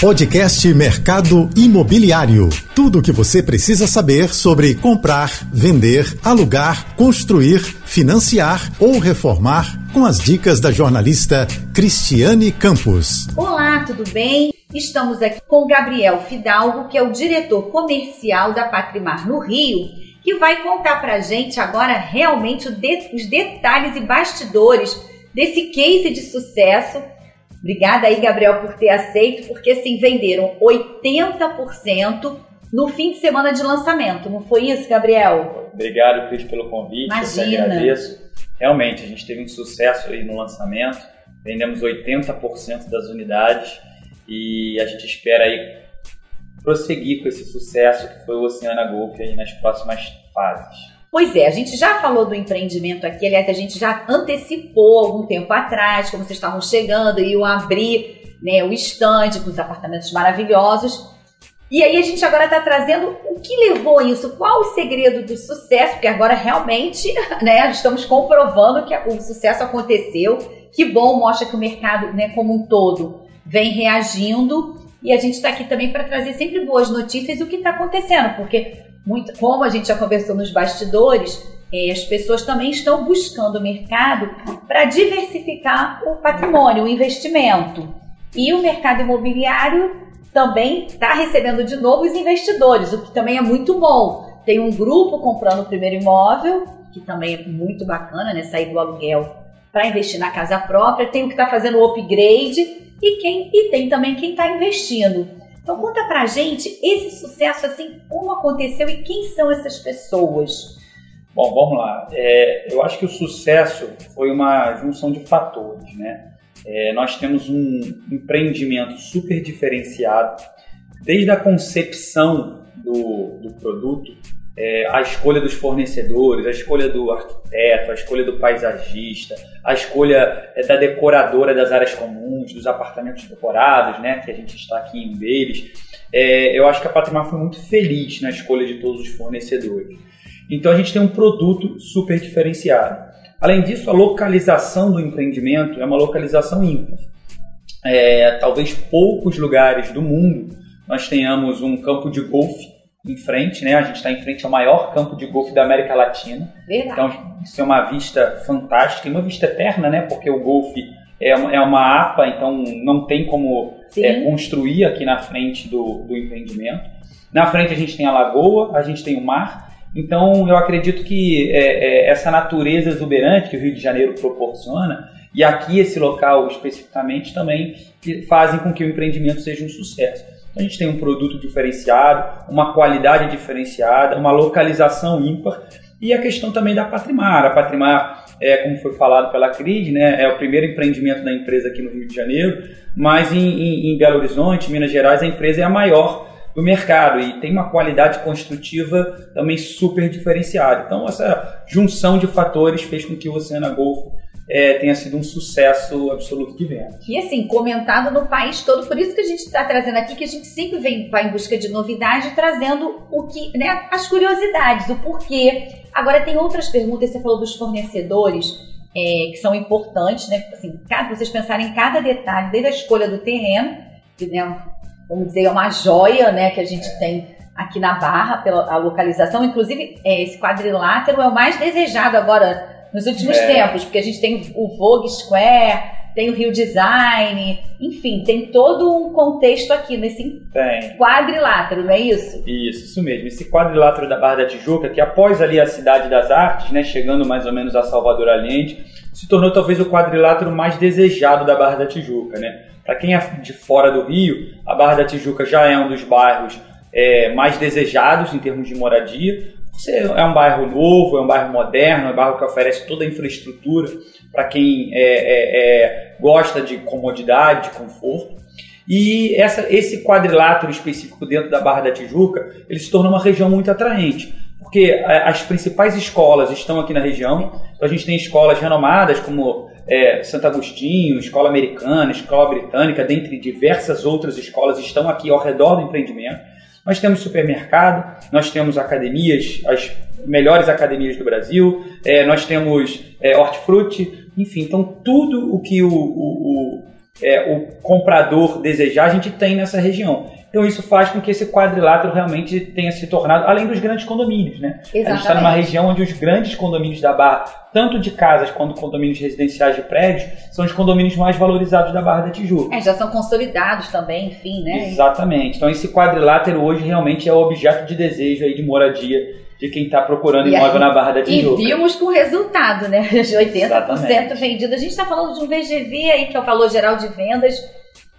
Podcast Mercado Imobiliário. Tudo o que você precisa saber sobre comprar, vender, alugar, construir, financiar ou reformar com as dicas da jornalista Cristiane Campos. Olá, tudo bem? Estamos aqui com Gabriel Fidalgo, que é o diretor comercial da Patrimar no Rio, que vai contar pra gente agora realmente os detalhes e bastidores desse case de sucesso Obrigada aí, Gabriel, por ter aceito, porque assim, venderam 80% no fim de semana de lançamento. Não foi isso, Gabriel? Obrigado, Cris, pelo convite. Imagina. Eu agradeço. Realmente, a gente teve um sucesso aí no lançamento. Vendemos 80% das unidades e a gente espera aí prosseguir com esse sucesso que foi o Oceana Golf aí nas próximas fases. Pois é, a gente já falou do empreendimento aqui, aliás, a gente já antecipou algum tempo atrás, como vocês estavam chegando, iam abrir né, o estande com os apartamentos maravilhosos. E aí a gente agora está trazendo o que levou isso, qual o segredo do sucesso, porque agora realmente né, estamos comprovando que o sucesso aconteceu. Que bom, mostra que o mercado né, como um todo vem reagindo. E a gente está aqui também para trazer sempre boas notícias do que está acontecendo, porque muito, como a gente já conversou nos bastidores, eh, as pessoas também estão buscando o mercado para diversificar o patrimônio, o investimento. E o mercado imobiliário também está recebendo de novo os investidores, o que também é muito bom. Tem um grupo comprando o primeiro imóvel, que também é muito bacana, né? Sair do aluguel para investir na casa própria. Tem o que está fazendo o upgrade e, quem, e tem também quem está investindo. Então conta pra gente esse sucesso assim, como aconteceu e quem são essas pessoas? Bom, vamos lá. É, eu acho que o sucesso foi uma junção de fatores, né? É, nós temos um empreendimento super diferenciado, desde a concepção do, do produto é, a escolha dos fornecedores, a escolha do arquiteto, a escolha do paisagista, a escolha é, da decoradora das áreas comuns, dos apartamentos decorados, né, que a gente está aqui em um. É, eu acho que a Patrimar foi muito feliz na escolha de todos os fornecedores. Então a gente tem um produto super diferenciado. Além disso, a localização do empreendimento é uma localização ímpar. É, talvez poucos lugares do mundo nós tenhamos um campo de golfe em frente, né? A gente está em frente ao maior campo de golfe da América Latina. Verdade. Então, isso é uma vista fantástica, e uma vista eterna, né? Porque o golfe é uma, é uma APA, então não tem como é, construir aqui na frente do, do empreendimento. Na frente a gente tem a lagoa, a gente tem o mar. Então, eu acredito que é, é, essa natureza exuberante que o Rio de Janeiro proporciona, e aqui esse local especificamente, também fazem com que o empreendimento seja um sucesso. A gente tem um produto diferenciado, uma qualidade diferenciada, uma localização ímpar e a questão também da Patrimar. A Patrimar, é, como foi falado pela Cris, né, é o primeiro empreendimento da empresa aqui no Rio de Janeiro, mas em, em, em Belo Horizonte, Minas Gerais, a empresa é a maior do mercado e tem uma qualidade construtiva também super diferenciada. Então, essa junção de fatores fez com que o Oceana Golfo é, tenha sido um sucesso absoluto de venda. E assim, comentado no país todo, por isso que a gente está trazendo aqui, que a gente sempre vem, vai em busca de novidade, trazendo o que, né, as curiosidades, o porquê. Agora tem outras perguntas, você falou dos fornecedores, é, que são importantes, né? Assim, cada, vocês pensarem em cada detalhe, desde a escolha do terreno, que né, vamos dizer, é uma joia né, que a gente tem aqui na Barra, pela localização. Inclusive, é, esse quadrilátero é o mais desejado agora nos últimos é. tempos, porque a gente tem o Vogue Square, tem o Rio Design, enfim, tem todo um contexto aqui nesse tem. quadrilátero, não é isso? Isso, isso mesmo. Esse quadrilátero da Barra da Tijuca, que após ali a Cidade das Artes, né, chegando mais ou menos a Salvador Allende, se tornou talvez o quadrilátero mais desejado da Barra da Tijuca, né? Para quem é de fora do Rio, a Barra da Tijuca já é um dos bairros é, mais desejados em termos de moradia, é um bairro novo, é um bairro moderno, é um bairro que oferece toda a infraestrutura para quem é, é, é, gosta de comodidade, de conforto. E essa, esse quadrilátero específico dentro da Barra da Tijuca, ele se torna uma região muito atraente, porque as principais escolas estão aqui na região. Então a gente tem escolas renomadas como é, Santo Agostinho, Escola Americana, Escola Britânica, dentre diversas outras escolas estão aqui ao redor do empreendimento. Nós temos supermercado, nós temos academias, as melhores academias do Brasil, é, nós temos é, hortifruti, enfim, então tudo o que o, o, é, o comprador desejar, a gente tem nessa região. Então isso faz com que esse quadrilátero realmente tenha se tornado, além dos grandes condomínios, né? Exatamente. A gente está numa região onde os grandes condomínios da Barra, tanto de casas quanto condomínios residenciais de prédios, são os condomínios mais valorizados da Barra da Tijuca. É, já são consolidados também, enfim, né? Exatamente. Então esse quadrilátero hoje realmente é o objeto de desejo aí de moradia de quem está procurando imóvel na Barra da Tijuca. E vimos com o resultado, né? De 80% Exatamente. vendido. A gente está falando de um VGV aí, que é o valor geral de vendas,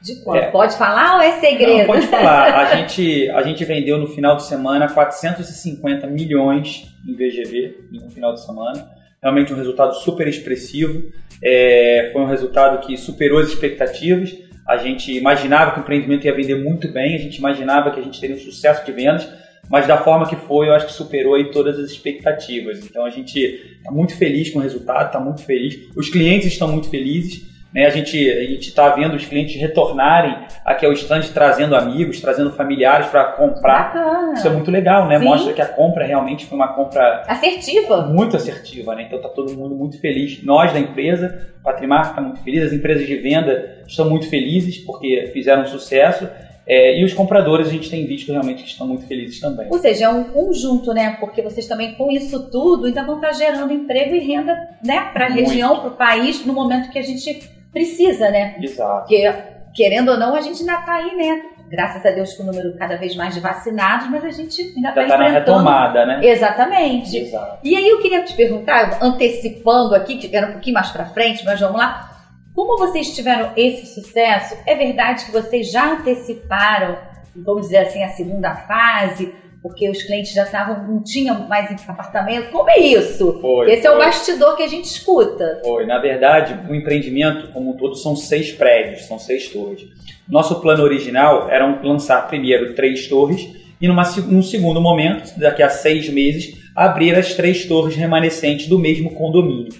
de quanto? É. Pode falar ou é segredo? Não, pode falar. A gente, a gente vendeu no final de semana 450 milhões em VGV no final de semana. Realmente um resultado super expressivo. É, foi um resultado que superou as expectativas. A gente imaginava que o empreendimento ia vender muito bem, a gente imaginava que a gente teria um sucesso de vendas, mas da forma que foi, eu acho que superou aí todas as expectativas. Então a gente está muito feliz com o resultado, está muito feliz. Os clientes estão muito felizes. Né? A gente a está vendo os clientes retornarem aqui ao stand trazendo amigos, trazendo familiares para comprar. Bacana. Isso é muito legal, né? Sim. Mostra que a compra realmente foi uma compra assertiva. Muito assertiva, né? Então está todo mundo muito feliz. Nós da empresa, o Patrimar está muito feliz, as empresas de venda estão muito felizes porque fizeram sucesso. É, e os compradores a gente tem visto realmente que estão muito felizes também. Ou seja, é um conjunto, né? Porque vocês também, com isso tudo, ainda vão estar gerando emprego e renda né, para a região, para o país, no momento que a gente precisa, né? Exato. Porque, querendo ou não, a gente ainda está aí, né? Graças a Deus com o número cada vez mais de vacinados, mas a gente ainda está tá na retomada, né? Exatamente. Exato. E aí eu queria te perguntar, antecipando aqui, que era um pouquinho mais para frente, mas vamos lá. Como vocês tiveram esse sucesso? É verdade que vocês já anteciparam, vamos dizer assim, a segunda fase? Porque os clientes já estavam, não tinham mais apartamento. Como é isso? Foi, Esse foi. é o bastidor que a gente escuta. Foi. Na verdade, o empreendimento, como um todo, são seis prédios, são seis torres. Nosso plano original era lançar primeiro três torres e, numa, num segundo momento, daqui a seis meses, abrir as três torres remanescentes do mesmo condomínio.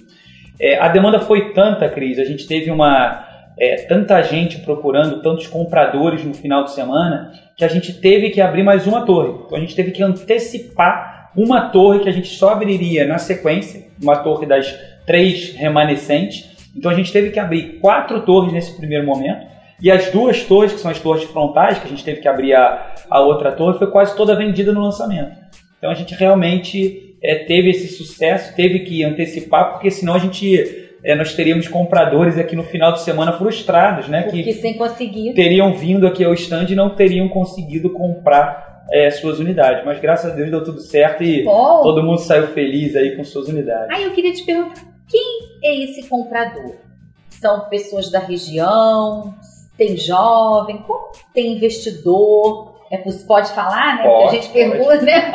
É, a demanda foi tanta, Cris, a gente teve uma é, tanta gente procurando, tantos compradores no final de semana, que a gente teve que abrir mais uma torre. Então a gente teve que antecipar uma torre que a gente só abriria na sequência, uma torre das três remanescentes. Então a gente teve que abrir quatro torres nesse primeiro momento. E as duas torres, que são as torres frontais, que a gente teve que abrir a, a outra torre, foi quase toda vendida no lançamento. Então a gente realmente é, teve esse sucesso, teve que antecipar, porque senão a gente é, nós teríamos compradores aqui no final de semana frustrados, né? Porque que sem conseguir. teriam vindo aqui ao stand e não teriam conseguido comprar é, suas unidades. Mas graças a Deus deu tudo certo e todo mundo saiu feliz aí com suas unidades. Aí eu queria te perguntar, quem é esse comprador? São pessoas da região? Tem jovem? Tem investidor? É, pode falar, né? Pode, a gente pergunta, né?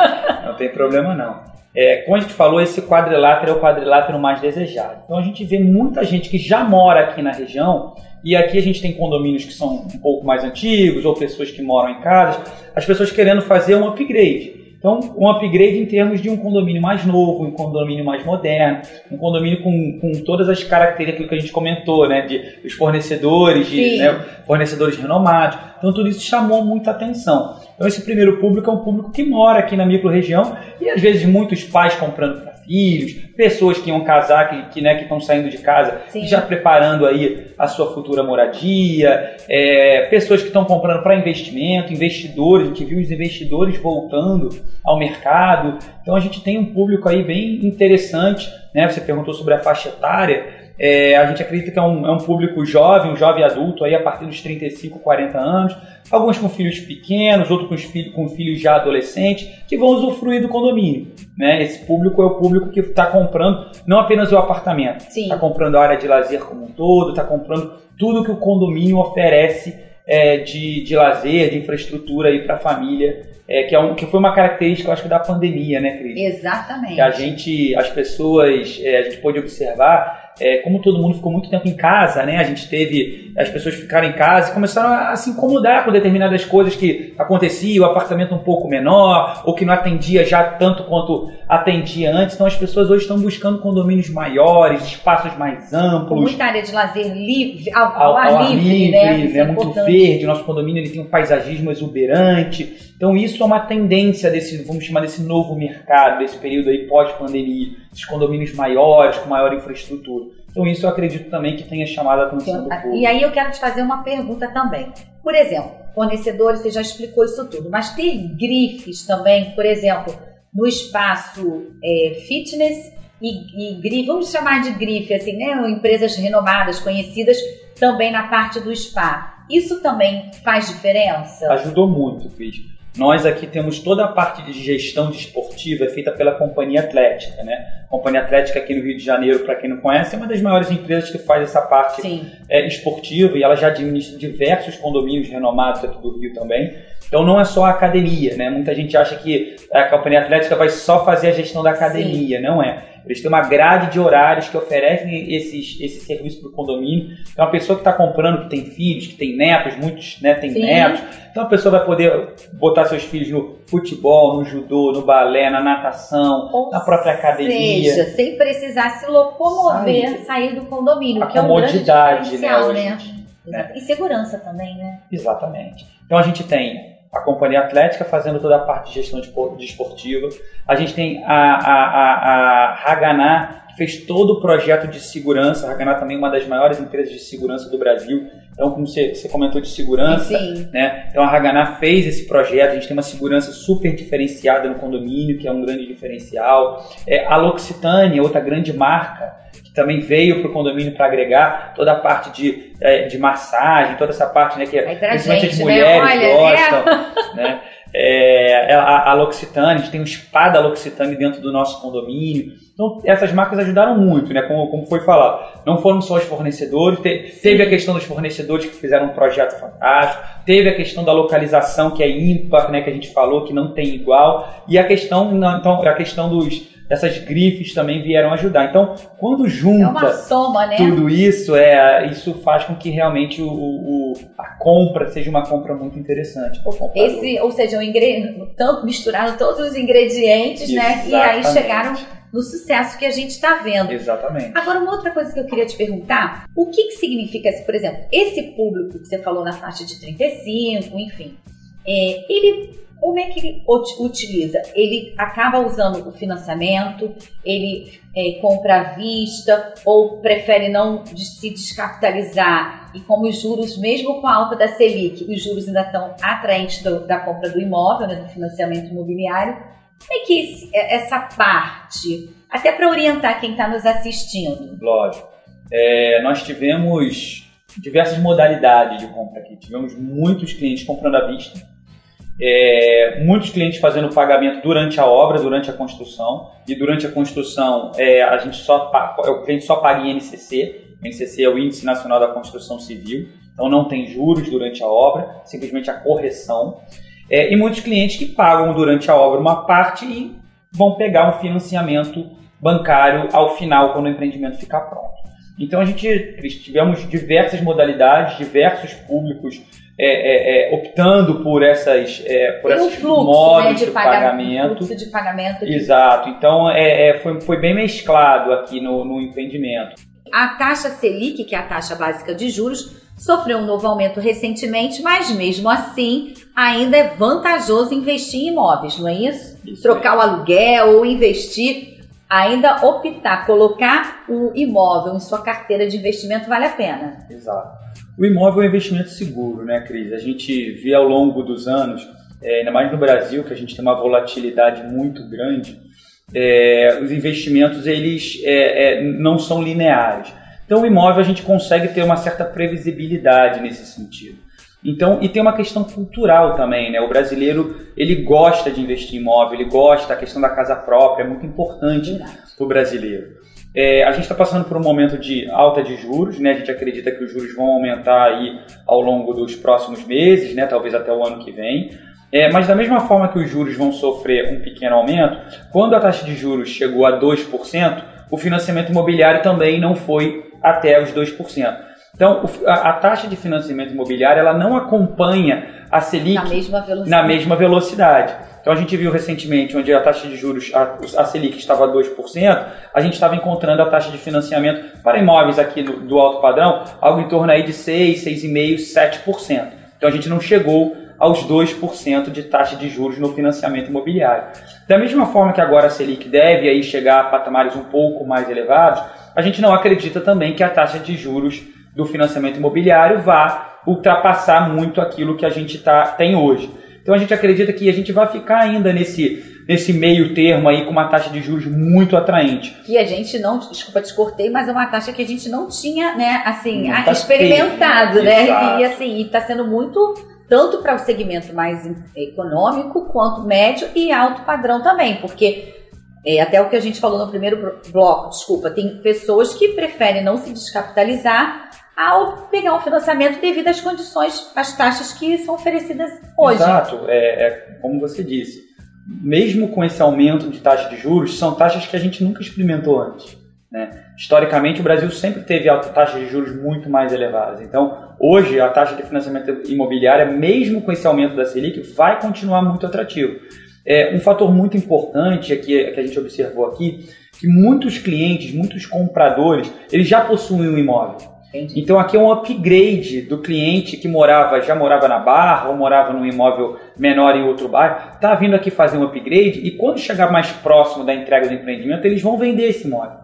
Não tem problema não. É, como a gente falou, esse quadrilátero é o quadrilátero mais desejado. Então a gente vê muita gente que já mora aqui na região, e aqui a gente tem condomínios que são um pouco mais antigos, ou pessoas que moram em casas, as pessoas querendo fazer um upgrade. Então, um upgrade em termos de um condomínio mais novo, um condomínio mais moderno, um condomínio com, com todas as características que a gente comentou, né? De os fornecedores, de, né, fornecedores renomados. Então, tudo isso chamou muita atenção. Então, esse primeiro público é um público que mora aqui na micro-região e, às vezes, muitos pais comprando filhos, pessoas que iam casar, que, que né, estão saindo de casa, já preparando aí a sua futura moradia, é, pessoas que estão comprando para investimento, investidores, a gente viu os investidores voltando ao mercado. Então a gente tem um público aí bem interessante, né? Você perguntou sobre a faixa etária. É, a gente acredita que é um, é um, público jovem, um jovem adulto aí a partir dos 35, 40 anos, alguns com filhos pequenos, outros com, filhos, com filhos já adolescentes, que vão usufruir do condomínio. Né? Esse público é o público que está comprando não apenas o apartamento, está comprando a área de lazer como um todo, está comprando tudo que o condomínio oferece é, de, de lazer, de infraestrutura para a família, é, que, é um, que foi uma característica, eu acho, da pandemia, né, Cris? Exatamente. Que a gente, as pessoas, é, a gente pôde observar é, como todo mundo ficou muito tempo em casa, né? A gente teve as pessoas ficaram em casa e começaram a, se incomodar com determinadas coisas que aconteciam, o apartamento um pouco menor, ou que não atendia já tanto quanto atendia antes. Então as pessoas hoje estão buscando condomínios maiores, espaços mais amplos. Muita área de lazer livre, ao, ao, ao ar, ar, livre, livre né? né? É muito verde, nosso condomínio ele tem um paisagismo exuberante. Então isso é uma tendência desse, vamos chamar desse novo mercado, desse período aí pós-pandemia, esses condomínios maiores, com maior infraestrutura. Então isso eu acredito também que tenha chamado a atenção do público. E aí eu quero te fazer uma pergunta também. Por exemplo, fornecedores, você já explicou isso tudo, mas tem grifes também, por exemplo, no espaço é, fitness e, e grife, vamos chamar de grife, assim, né? Empresas renomadas, conhecidas, também na parte do spa. Isso também faz diferença? Ajudou muito, Cris. Nós aqui temos toda a parte de gestão desportiva feita pela Companhia Atlética, né? A Companhia Atlética aqui no Rio de Janeiro, para quem não conhece, é uma das maiores empresas que faz essa parte é, esportiva e ela já administra diversos condomínios renomados aqui do Rio também. Então não é só a academia, né? Muita gente acha que a Companhia Atlética vai só fazer a gestão da academia, Sim. não é? Eles têm uma grade de horários que oferecem esses, esse serviço para o condomínio. Então, a pessoa que está comprando, que tem filhos, que tem netos, muitos né, têm netos, então a pessoa vai poder botar seus filhos no futebol, no judô, no balé, na natação, Ou na própria academia. Seja, sem precisar se locomover, sair, sair do condomínio, a que é um grande né, né? né? E segurança também, né? Exatamente. Então a gente tem a Companhia Atlética fazendo toda a parte de gestão desportiva. A gente tem a, a, a, a Haganá, que fez todo o projeto de segurança. A Haganá também é uma das maiores empresas de segurança do Brasil. Então, como você, você comentou de segurança, Sim. né? Então a Haganá fez esse projeto. A gente tem uma segurança super diferenciada no condomínio, que é um grande diferencial. É, a L'Occitane, outra grande marca, também veio para o condomínio para agregar toda a parte de, é, de massagem, toda essa parte né, que principalmente as né? mulheres né? Olha, gostam. É. Né? É, a, a L'Occitane, a gente tem um spa da L'Occitane dentro do nosso condomínio. Então, essas marcas ajudaram muito, né? Como, como foi falado. Não foram só os fornecedores, te, teve a questão dos fornecedores que fizeram um projeto fantástico, teve a questão da localização que é ímpar, né? Que a gente falou que não tem igual, e a questão, então, a questão dos essas grifes também vieram ajudar. Então, quando junta é soma, né? tudo isso, é, isso faz com que realmente o, o a compra seja uma compra muito interessante. Esse, ou seja, o tanto misturaram todos os ingredientes, Exatamente. né? E aí chegaram no sucesso que a gente está vendo. Exatamente. Agora, uma outra coisa que eu queria te perguntar, o que, que significa, por exemplo, esse público que você falou na faixa de 35, enfim, é, ele como é que ele utiliza? Ele acaba usando o financiamento, ele é, compra à vista ou prefere não se descapitalizar e como os juros, mesmo com a alta da Selic, os juros ainda estão atraentes do, da compra do imóvel, né, do financiamento imobiliário, como é que esse, é, essa parte, até para orientar quem está nos assistindo? Lógico. É, nós tivemos diversas modalidades de compra aqui. Tivemos muitos clientes comprando à vista, é, muitos clientes fazendo pagamento durante a obra, durante a construção, e durante a construção é, a gente só, o cliente só paga em NCC, o NCC é o Índice Nacional da Construção Civil, então não tem juros durante a obra, simplesmente a correção. É, e muitos clientes que pagam durante a obra uma parte e vão pegar um financiamento bancário ao final, quando o empreendimento ficar pronto. Então a gente tivemos diversas modalidades, diversos públicos é, é, é, optando por essas é, por esses fluxo, modos né, de, de, pagamento. Fluxo de pagamento. Exato. Então é, é, foi, foi bem mesclado aqui no, no empreendimento. A taxa Selic, que é a taxa básica de juros, sofreu um novo aumento recentemente, mas mesmo assim ainda é vantajoso investir em imóveis, não é isso? isso Trocar o aluguel ou investir, ainda optar, colocar o imóvel em sua carteira de investimento vale a pena. Exato. O imóvel é um investimento seguro, né, Cris? A gente vê ao longo dos anos, é, ainda mais no Brasil, que a gente tem uma volatilidade muito grande, é, os investimentos eles é, é, não são lineares. Então, o imóvel a gente consegue ter uma certa previsibilidade nesse sentido. Então, e tem uma questão cultural também, né? O brasileiro, ele gosta de investir em imóvel, ele gosta, a questão da casa própria é muito importante para o brasileiro. É, a gente está passando por um momento de alta de juros, né? A gente acredita que os juros vão aumentar aí ao longo dos próximos meses, né? Talvez até o ano que vem. É, mas da mesma forma que os juros vão sofrer um pequeno aumento, quando a taxa de juros chegou a 2%, o financiamento imobiliário também não foi até os 2%. Então, a, a taxa de financiamento imobiliário ela não acompanha a Selic na mesma Na mesma velocidade. Então a gente viu recentemente, onde a taxa de juros, a, a Selic estava a 2%, a gente estava encontrando a taxa de financiamento para imóveis aqui do, do alto padrão, algo em torno aí de 6, 6,5%, 7%. Então a gente não chegou aos 2% de taxa de juros no financiamento imobiliário. Da mesma forma que agora a Selic deve aí chegar a patamares um pouco mais elevados, a gente não acredita também que a taxa de juros do financiamento imobiliário vá ultrapassar muito aquilo que a gente tá, tem hoje. Então a gente acredita que a gente vai ficar ainda nesse, nesse meio termo aí com uma taxa de juros muito atraente. Que a gente não, desculpa te cortei, mas é uma taxa que a gente não tinha, né, assim, tá experimentado, né? Exato. E assim, está sendo muito tanto para o segmento mais econômico quanto médio e alto padrão também, porque é, até o que a gente falou no primeiro bloco, desculpa, tem pessoas que preferem não se descapitalizar ao pegar um financiamento devido às condições, às taxas que são oferecidas hoje. Exato, é, é como você disse. Mesmo com esse aumento de taxa de juros, são taxas que a gente nunca experimentou antes. Né? Historicamente, o Brasil sempre teve taxas de juros muito mais elevadas. Então, hoje, a taxa de financiamento imobiliário, mesmo com esse aumento da Selic, vai continuar muito atrativo. É, um fator muito importante aqui, que a gente observou aqui, que muitos clientes, muitos compradores, eles já possuem um imóvel. Entendi. Então aqui é um upgrade do cliente que morava, já morava na Barra ou morava num imóvel menor em outro bairro, está vindo aqui fazer um upgrade e quando chegar mais próximo da entrega do empreendimento, eles vão vender esse imóvel.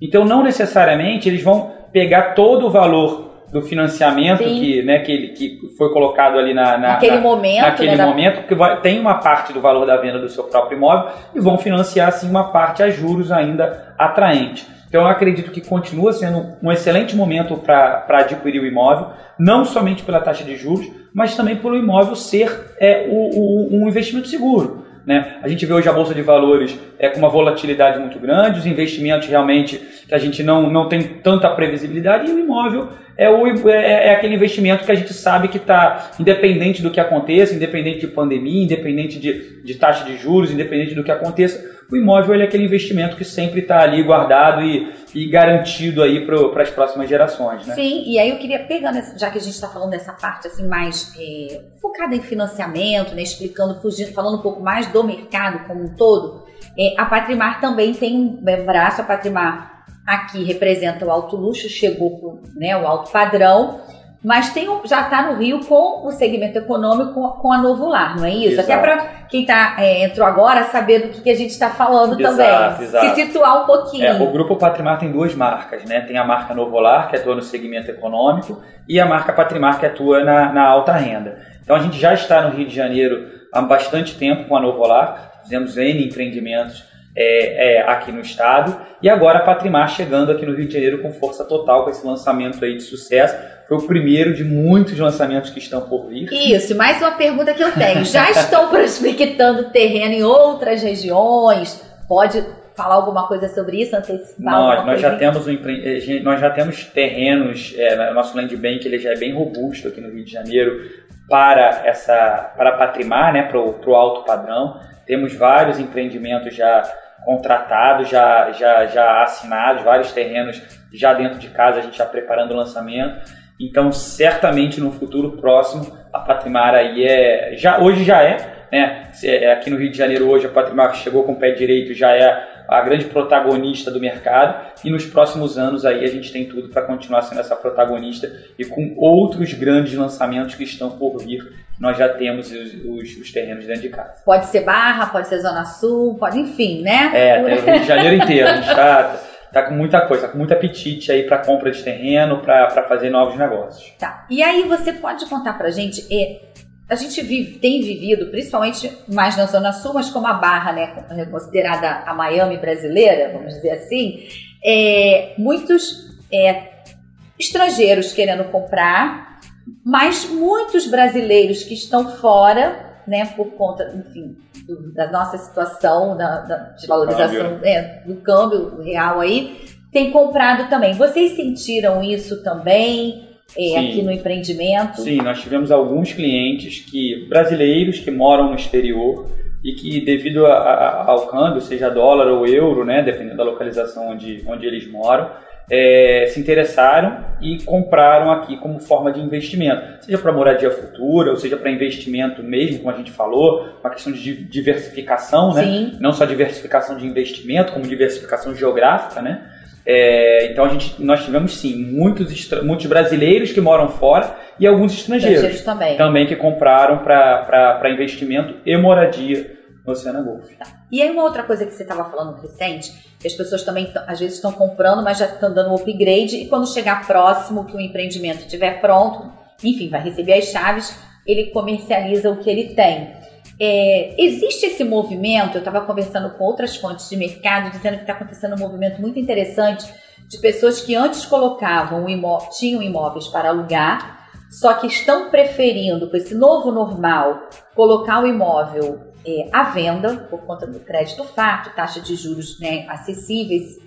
Então não necessariamente eles vão pegar todo o valor do financiamento que, né, que, que foi colocado ali na, na naquele na, momento, naquele né, momento, porque vai, tem uma parte do valor da venda do seu próprio imóvel e vão financiar assim uma parte a juros ainda atraente. Então eu acredito que continua sendo um excelente momento para adquirir o imóvel, não somente pela taxa de juros, mas também pelo imóvel ser é, o, o, um investimento seguro. Né? A gente vê hoje a Bolsa de Valores é, com uma volatilidade muito grande, os investimentos realmente que a gente não, não tem tanta previsibilidade, e o imóvel é, o, é, é aquele investimento que a gente sabe que está, independente do que aconteça, independente de pandemia, independente de, de taxa de juros, independente do que aconteça, o imóvel é aquele investimento que sempre está ali guardado e, e garantido aí para as próximas gerações, né? Sim, e aí eu queria pegar, já que a gente está falando dessa parte assim mais é, focada em financiamento, né, explicando, fugindo, falando um pouco mais do mercado como um todo, é, a Patrimar também tem um braço, a Patrimar aqui representa o alto luxo, chegou para né, o alto padrão, mas tem um, já está no Rio com o segmento econômico com, com a Novo Lar, não é isso? Exato. Até para quem tá, é, entrou agora saber do que, que a gente está falando exato, também. Exato. Se situar um pouquinho. É, o Grupo Patrimar tem duas marcas, né? Tem a marca Novo Lar, que atua no segmento econômico, e a marca Patrimar, que atua na, na alta renda. Então a gente já está no Rio de Janeiro há bastante tempo com a Novo Lar, fizemos N empreendimentos é, é, aqui no estado, e agora a Patrimar chegando aqui no Rio de Janeiro com força total, com esse lançamento aí de sucesso foi o primeiro de muitos lançamentos que estão por vir. Isso, mais uma pergunta que eu tenho. Já estão prospectando terreno em outras regiões? Pode falar alguma coisa sobre isso, antecipar nós, nós já temos um, eh, nós já temos terrenos, é, nosso land bank ele já é bem robusto aqui no Rio de Janeiro para essa para patrimar, né, para o alto padrão. Temos vários empreendimentos já contratados, já, já, já assinados, vários terrenos já dentro de casa, a gente já preparando o lançamento. Então, certamente no futuro próximo, a Patrimar aí é. Já, hoje já é, né? É, aqui no Rio de Janeiro, hoje, a Patrimar chegou com o pé direito, já é a grande protagonista do mercado. E nos próximos anos aí a gente tem tudo para continuar sendo essa protagonista e com outros grandes lançamentos que estão por vir. Nós já temos os, os, os terrenos dentro de casa. Pode ser Barra, pode ser Zona Sul, pode, enfim, né? É, tem o Rio de Janeiro inteiro. A gente está tá com muita coisa, tá com muito apetite aí para compra de terreno, para fazer novos negócios. Tá. E aí você pode contar pra gente, é, a gente vive, tem vivido, principalmente mais na Zona Sul, mas como a Barra, né, é considerada a Miami brasileira, vamos dizer assim, é, muitos é, estrangeiros querendo comprar, mas muitos brasileiros que estão fora né, por conta, enfim, do, da nossa situação, da, da desvalorização é, do câmbio real aí, tem comprado também. Vocês sentiram isso também? É, aqui no empreendimento? Sim, nós tivemos alguns clientes que brasileiros que moram no exterior e que devido a, a, ao câmbio, seja dólar ou euro, né, dependendo da localização onde, onde eles moram, é, se interessaram e compraram aqui como forma de investimento, seja para moradia futura, ou seja para investimento mesmo, como a gente falou, uma questão de diversificação, né? Sim. Não só diversificação de investimento, como diversificação geográfica, né? É, então a gente, nós tivemos sim muitos, muitos brasileiros que moram fora e alguns estrangeiros, também. também que compraram para investimento e moradia no Oceana Golf. Tá. E aí uma outra coisa que você estava falando recente, que as pessoas também às vezes estão comprando, mas já estão dando um upgrade e quando chegar próximo que o empreendimento estiver pronto, enfim, vai receber as chaves, ele comercializa o que ele tem. É, existe esse movimento, eu estava conversando com outras fontes de mercado, dizendo que está acontecendo um movimento muito interessante de pessoas que antes colocavam imó tinham imóveis para alugar, só que estão preferindo, com esse novo normal, colocar o imóvel é, à venda, por conta do crédito fácil, taxa de juros né, acessíveis,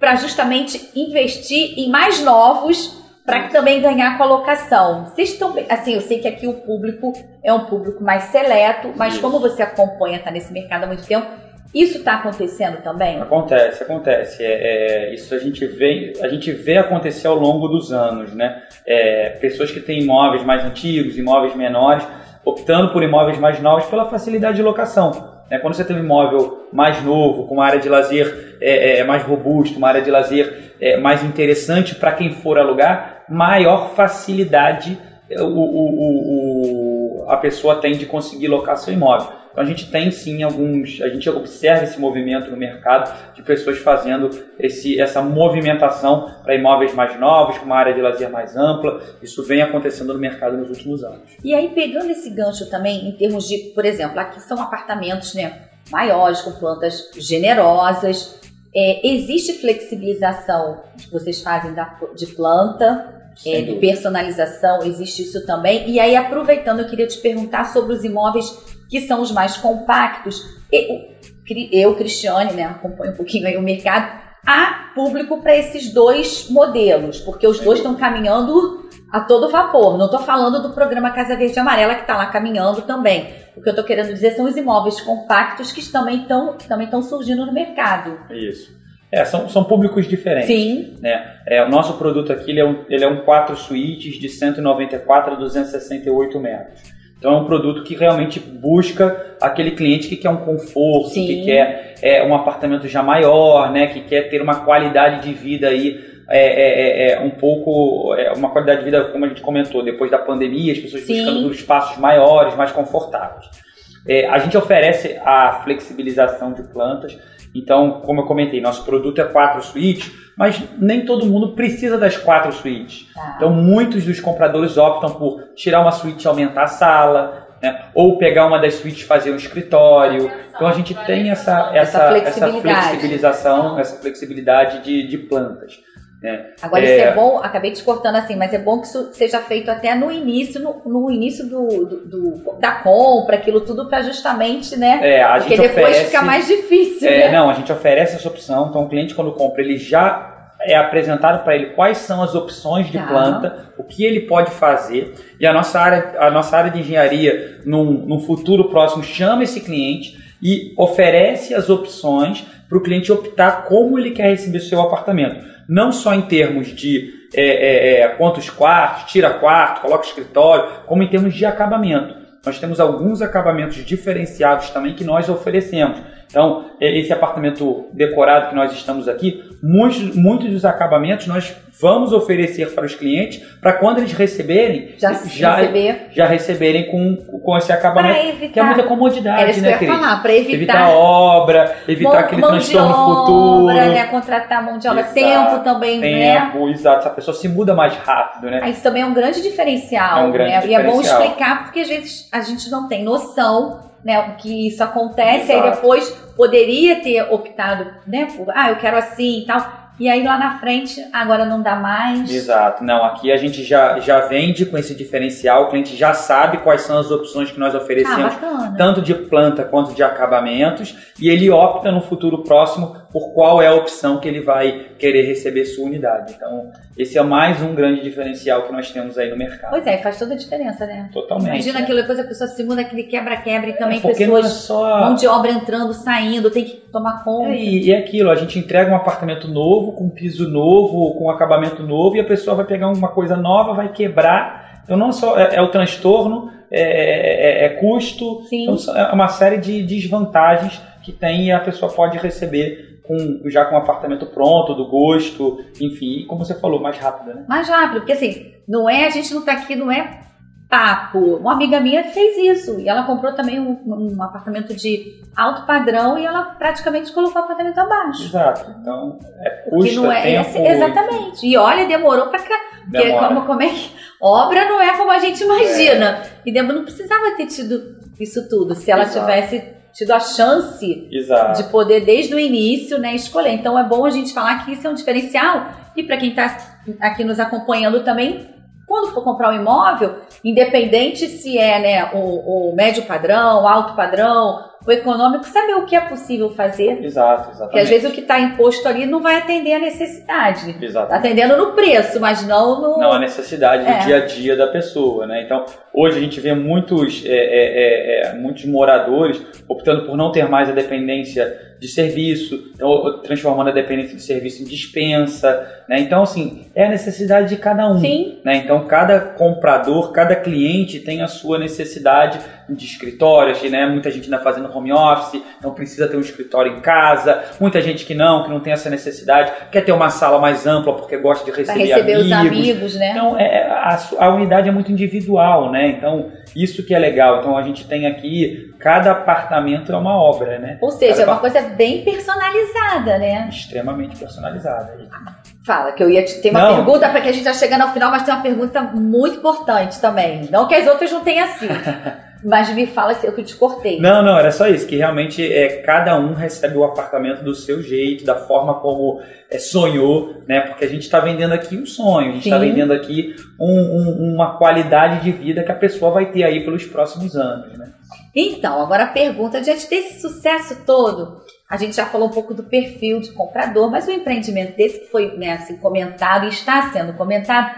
para justamente investir em mais novos para também ganhar colocação. Vocês estão, assim, eu sei que aqui o público é um público mais seleto, mas Isso. como você acompanha, está nesse mercado há muito tempo, isso está acontecendo também? Acontece, acontece. É, é, isso a gente vê, a gente vê acontecer ao longo dos anos, né? É, pessoas que têm imóveis mais antigos, imóveis menores, optando por imóveis mais novos pela facilidade de locação. Né? Quando você tem um imóvel mais novo, com uma área de lazer é, é mais robusta, uma área de lazer é, mais interessante para quem for alugar, maior facilidade é, o, o, o, a pessoa tem de conseguir locar seu imóvel. Então a gente tem sim alguns, a gente observa esse movimento no mercado de pessoas fazendo esse, essa movimentação para imóveis mais novos, com uma área de lazer mais ampla. Isso vem acontecendo no mercado nos últimos anos. E aí pegando esse gancho também em termos de, por exemplo, aqui são apartamentos, né, maiores com plantas generosas. É, existe flexibilização que vocês fazem da, de planta é, de personalização, existe isso também. E aí, aproveitando, eu queria te perguntar sobre os imóveis que são os mais compactos. Eu, Cristiane, né, acompanho um pouquinho aí o mercado, há público para esses dois modelos, porque os dois estão caminhando a todo vapor. Não estou falando do programa Casa Verde e Amarela, que está lá caminhando também. O que eu estou querendo dizer são os imóveis compactos que também estão também surgindo no mercado. Isso. É, são, são públicos diferentes. Sim. Né? É, o nosso produto aqui ele é, um, ele é um 4 suítes de 194 a 268 metros. Então é um produto que realmente busca aquele cliente que quer um conforto, Sim. que quer é, um apartamento já maior, né, que quer ter uma qualidade de vida aí é, é, é, é um pouco é uma qualidade de vida como a gente comentou depois da pandemia, as pessoas Sim. buscando espaços maiores, mais confortáveis. É, a gente oferece a flexibilização de plantas. Então, como eu comentei, nosso produto é quatro suítes, mas nem todo mundo precisa das quatro suítes. Tá. Então, muitos dos compradores optam por tirar uma suíte e aumentar a sala, né? ou pegar uma das suítes e fazer um escritório. Então, a gente tem essa, essa, essa, flexibilização, essa flexibilidade de, de plantas. É. Agora, é... isso é bom, acabei te cortando assim, mas é bom que isso seja feito até no início, no, no início do, do, do, da compra, aquilo tudo para justamente, né? É, a Porque gente depois oferece, fica mais difícil. É, né? Não, a gente oferece essa opção, então o cliente quando compra, ele já é apresentado para ele quais são as opções de tá. planta, o que ele pode fazer. E a nossa área, a nossa área de engenharia, num, num futuro próximo, chama esse cliente e oferece as opções para o cliente optar como ele quer receber seu apartamento não só em termos de é, é, é, quantos quartos, tira quarto, coloca escritório, como em termos de acabamento. Nós temos alguns acabamentos diferenciados também que nós oferecemos. Então, é, esse apartamento decorado que nós estamos aqui, muitos, muitos dos acabamentos nós vamos oferecer para os clientes para quando eles receberem, já, já, receber. já receberem com, com esse acabamento. Evitar, que é muita comodidade, era né, Cris? falar, para evitar, evitar obra, evitar mão, aquele mão transtorno obra, futuro. Né, contratar mão de obra, exato, tempo também, tempo, né? Tempo, exato. Essa pessoa se muda mais rápido, né? Isso também é um grande diferencial, é um grande né? Diferencial. E é bom explicar porque às vezes a gente não tem noção né, que isso acontece, Exato. aí depois poderia ter optado, né, por, ah, eu quero assim e tal. E aí lá na frente, agora não dá mais. Exato. Não, aqui a gente já, já vende com esse diferencial, o cliente já sabe quais são as opções que nós oferecemos, ah, tanto de planta quanto de acabamentos, e ele opta no futuro próximo por qual é a opção que ele vai querer receber sua unidade. Então, esse é mais um grande diferencial que nós temos aí no mercado. Pois é, faz toda a diferença, né? Totalmente. Imagina né? aquilo, depois a pessoa se muda, aquele quebra-quebra e também é pessoas, é só... mão de obra entrando, saindo, tem que tomar conta. É, e, e é aquilo, a gente entrega um apartamento novo, com piso novo, com acabamento novo, e a pessoa vai pegar uma coisa nova, vai quebrar. Então não só é, é o transtorno, é, é, é custo, então, é uma série de desvantagens que tem e a pessoa pode receber com, já com o apartamento pronto, do gosto, enfim, como você falou, mais rápido, né? Mais rápido, porque assim, não é, a gente não está aqui, não é papo. Uma amiga minha fez isso e ela comprou também um, um apartamento de alto padrão e ela praticamente colocou o apartamento abaixo. Exato. Então, é custa, não é tempo, esse, Exatamente. E olha, demorou pra cá. Porque como, como é que... Obra não é como a gente imagina. É. E não precisava ter tido isso tudo. Se ela Exato. tivesse tido a chance Exato. de poder desde o início né, escolher. Então é bom a gente falar que isso é um diferencial e para quem está aqui nos acompanhando também quando for comprar um imóvel, independente se é né, o, o médio padrão, alto padrão, o econômico, saber o que é possível fazer. Exato, exatamente. Porque às vezes o que está imposto ali não vai atender a necessidade. Exato. Tá atendendo no preço, mas não no. Não a necessidade é. do dia a dia da pessoa, né? Então, hoje a gente vê muitos, é, é, é, é muitos moradores optando por não ter mais a dependência de serviço, então, transformando a dependência de serviço em dispensa, né? Então, assim, é a necessidade de cada um, Sim. né? Então, cada comprador, cada cliente tem a sua necessidade de escritórios, né? Muita gente ainda fazendo home office, não precisa ter um escritório em casa, muita gente que não, que não tem essa necessidade, quer ter uma sala mais ampla porque gosta de receber, receber amigos. os amigos, né? Então, é, a, a unidade é muito individual, né? Então, isso que é legal. Então, a gente tem aqui, cada apartamento é uma obra, né? Ou seja, é uma coisa bem personalizada, né? Extremamente personalizada. Fala, que eu ia te ter uma não. pergunta para que a gente já chegando ao final, mas tem uma pergunta muito importante também. Não que as outras não tenham assim. mas me fala se eu que te cortei. Não, não, era só isso, que realmente é, cada um recebe o apartamento do seu jeito, da forma como é, sonhou, né? Porque a gente está vendendo aqui um sonho, a gente está vendendo aqui um, um, uma qualidade de vida que a pessoa vai ter aí pelos próximos anos, né? Então, agora a pergunta, diante desse sucesso todo, a gente já falou um pouco do perfil de comprador, mas o empreendimento desse que foi né, assim, comentado e está sendo comentado,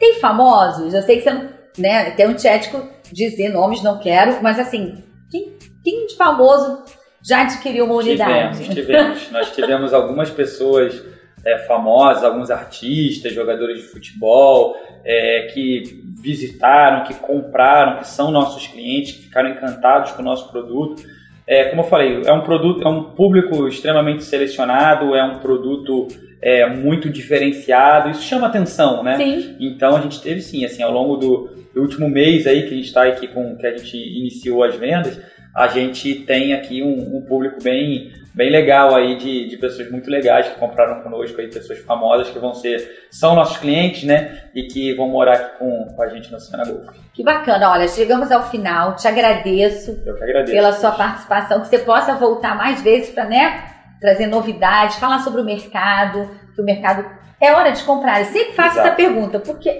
tem famosos? Eu sei que você não, né, tem um ético dizer nomes, não quero, mas assim, quem, quem de famoso já adquiriu uma unidade? Tivemos, tivemos. Nós tivemos algumas pessoas é, famosas, alguns artistas, jogadores de futebol, é, que visitaram, que compraram, que são nossos clientes, que ficaram encantados com o nosso produto. É, como eu falei, é um produto, é um público extremamente selecionado, é um produto é, muito diferenciado, isso chama atenção, né? Sim. Então a gente teve sim, assim, ao longo do, do último mês aí que a gente está aqui com, que a gente iniciou as vendas, a gente tem aqui um, um público bem bem legal aí de, de pessoas muito legais que compraram conosco aí, pessoas famosas que vão ser, são nossos clientes, né? E que vão morar aqui com, com a gente no Cena Golf. Que bacana, olha, chegamos ao final, te agradeço, Eu que agradeço pela sua participação, que você possa voltar mais vezes para, né, trazer novidades, falar sobre o mercado, que o mercado é hora de comprar. Eu sempre faço Exato. essa pergunta, porque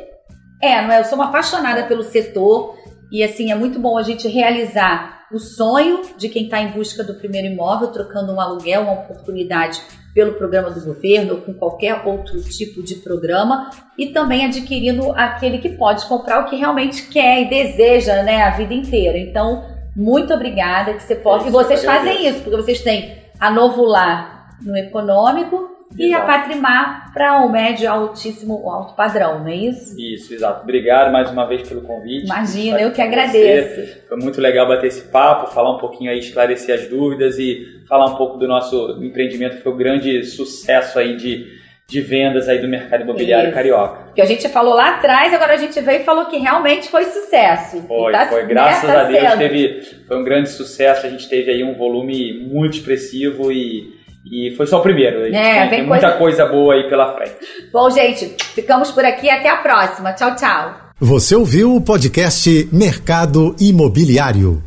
é, não é? Eu sou uma apaixonada pelo setor e assim é muito bom a gente realizar o sonho de quem está em busca do primeiro imóvel, trocando um aluguel, uma oportunidade pelo programa do governo ou com qualquer outro tipo de programa, e também adquirindo aquele que pode comprar o que realmente quer e deseja né, a vida inteira. Então, muito obrigada que você possa. É e vocês fazem isso, porque vocês têm a Novo Lar no econômico e exato. a Patrimar para o médio altíssimo, o alto padrão, não é isso? Isso, exato. Obrigado mais uma vez pelo convite. Imagina, eu que agradeço. Foi muito legal bater esse papo, falar um pouquinho aí, esclarecer as dúvidas e falar um pouco do nosso empreendimento, que foi um grande sucesso aí de, de vendas aí do mercado imobiliário Isso. carioca. Que a gente falou lá atrás, agora a gente veio e falou que realmente foi sucesso. Foi, tá, foi. Graças tá a Deus teve, foi um grande sucesso. A gente teve aí um volume muito expressivo e e foi só o primeiro. A gente é, tem, tem muita coisa boa aí pela frente. Bom, gente, ficamos por aqui. Até a próxima. Tchau, tchau. Você ouviu o podcast Mercado Imobiliário.